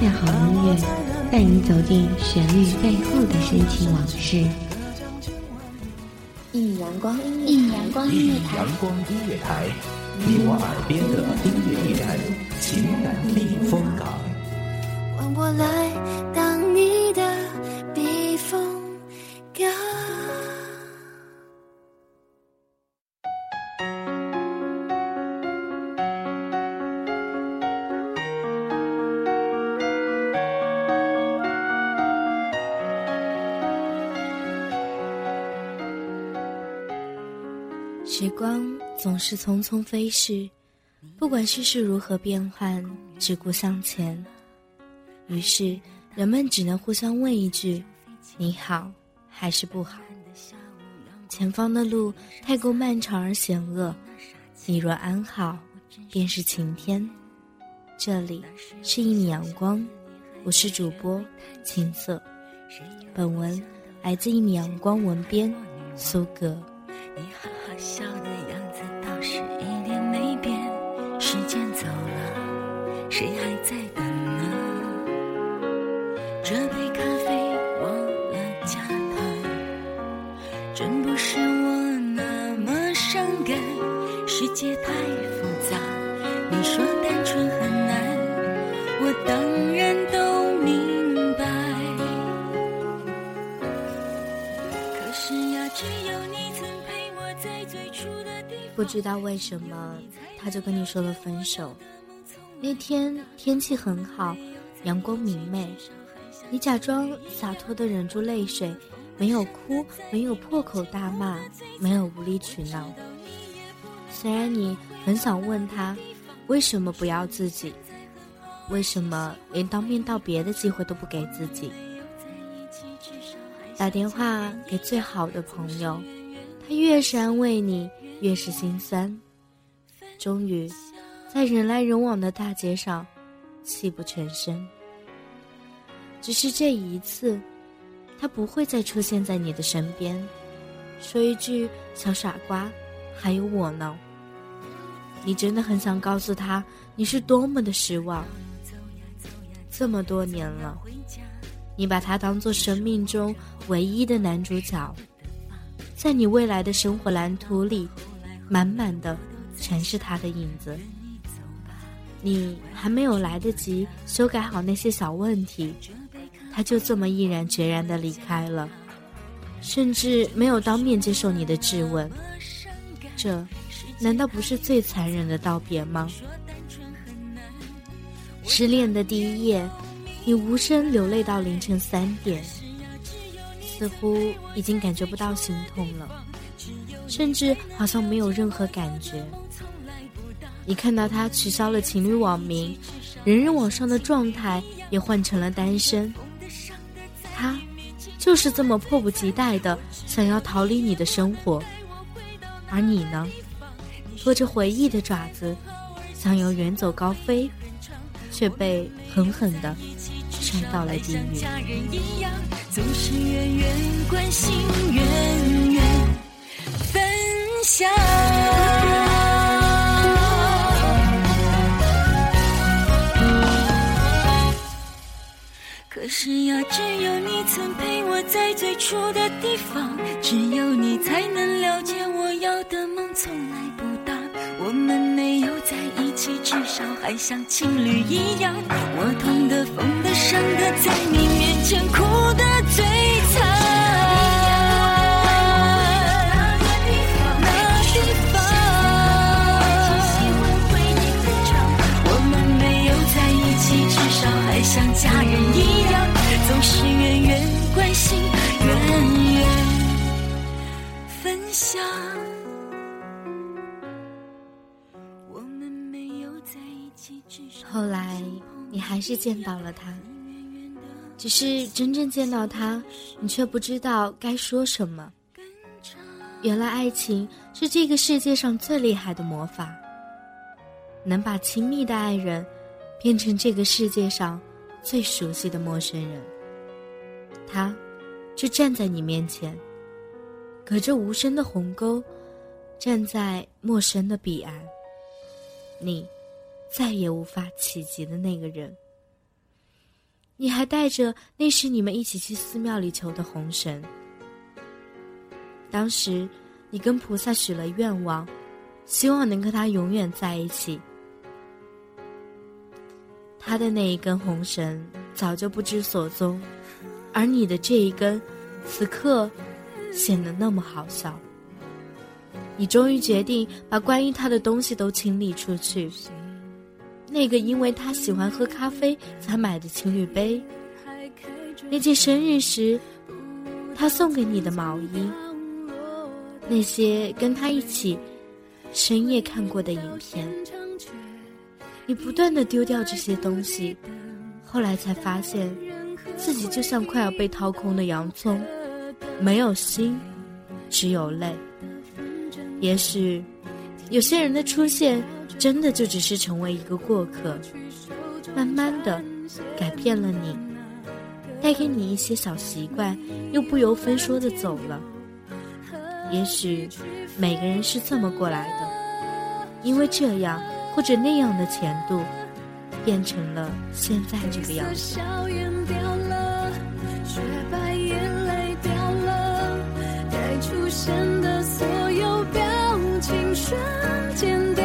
下好音乐，带你走进旋律背后的深情往事。一阳光音乐，一阳光音乐台，阳光音乐台，你我耳边的音乐驿站，情感避风港。换我来当你的避风港。时光总是匆匆飞逝，不管世事如何变幻，只顾向前。于是，人们只能互相问一句：“你好，还是不好？”前方的路太过漫长而险恶，你若安好，便是晴天。这里是一米阳光，我是主播青色。本文来自一米阳光文编苏格。你哈哈笑的样子倒是一点没变，时间走了，谁还在等呢？这杯咖啡忘了加糖，真不是我那么伤感，世界太复杂。你说单纯很难，我当然不知道为什么，他就跟你说了分手。那天天气很好，阳光明媚，你假装洒脱的忍住泪水，没有哭，没有破口大骂，没有无理取闹。虽然你很想问他，为什么不要自己？为什么连当面道别的机会都不给自己？打电话给最好的朋友。他越是安慰你，越是心酸。终于，在人来人往的大街上，泣不成声。只是这一次，他不会再出现在你的身边，说一句“小傻瓜”，还有我呢。你真的很想告诉他，你是多么的失望。这么多年了，你把他当做生命中唯一的男主角。在你未来的生活蓝图里，满满的全是他的影子。你还没有来得及修改好那些小问题，他就这么毅然决然的离开了，甚至没有当面接受你的质问。这，难道不是最残忍的道别吗？失恋的第一夜，你无声流泪到凌晨三点。似乎已经感觉不到心痛了，甚至好像没有任何感觉。你看到他取消了情侣网名，人人网上的状态也换成了单身。他就是这么迫不及待的想要逃离你的生活，而你呢，拖着回忆的爪子，想要远走高飞，却被狠狠的。摔到了地狱。总是远远关心，远远分享。可是呀，只有你曾陪我在最初的地方，只有你才能了解我要的梦从来不大。我们在一起，至少还像情侣一样。我痛的、疯的、伤的，在你面前哭的最惨。那地方，我们没有在一起，至少还像家人一样，总是远远关心，远远分享。后来，你还是见到了他，只是真正见到他，你却不知道该说什么。原来，爱情是这个世界上最厉害的魔法，能把亲密的爱人变成这个世界上最熟悉的陌生人。他，就站在你面前，隔着无声的鸿沟，站在陌生的彼岸。你。再也无法企及的那个人，你还带着那时你们一起去寺庙里求的红绳。当时，你跟菩萨许了愿望，希望能跟他永远在一起。他的那一根红绳早就不知所踪，而你的这一根，此刻显得那么好笑。你终于决定把关于他的东西都清理出去。那个因为他喜欢喝咖啡才买的情侣杯，那件生日时他送给你的毛衣，那些跟他一起深夜看过的影片，你不断的丢掉这些东西，后来才发现自己就像快要被掏空的洋葱，没有心，只有泪。也许有些人的出现。真的就只是成为一个过客，慢慢的改变了你，带给你一些小习惯，又不由分说的走了。也许每个人是这么过来的，因为这样或者那样的前度，变成了现在这个样子。出现的所有表情瞬间掉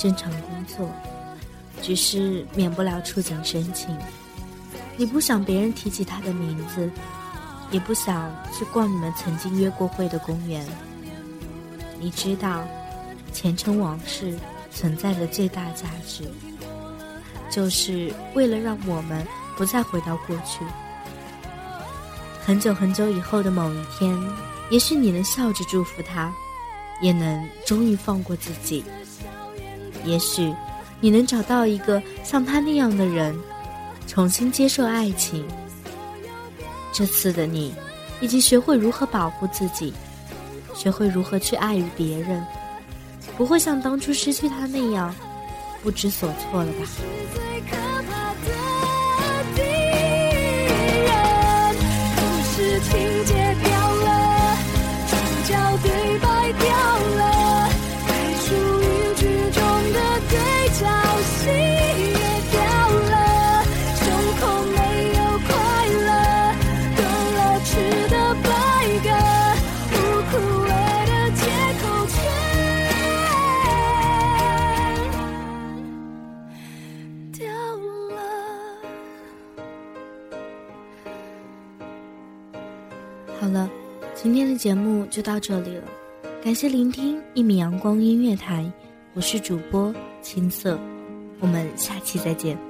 正常工作，只是免不了触景生情。你不想别人提起他的名字，也不想去逛你们曾经约过会的公园。你知道，前尘往事存在的最大价值，就是为了让我们不再回到过去。很久很久以后的某一天。也许你能笑着祝福他，也能终于放过自己。也许你能找到一个像他那样的人，重新接受爱情。这次的你，已经学会如何保护自己，学会如何去爱与别人，不会像当初失去他那样不知所措了吧？节目就到这里了，感谢聆听一米阳光音乐台，我是主播青色，我们下期再见。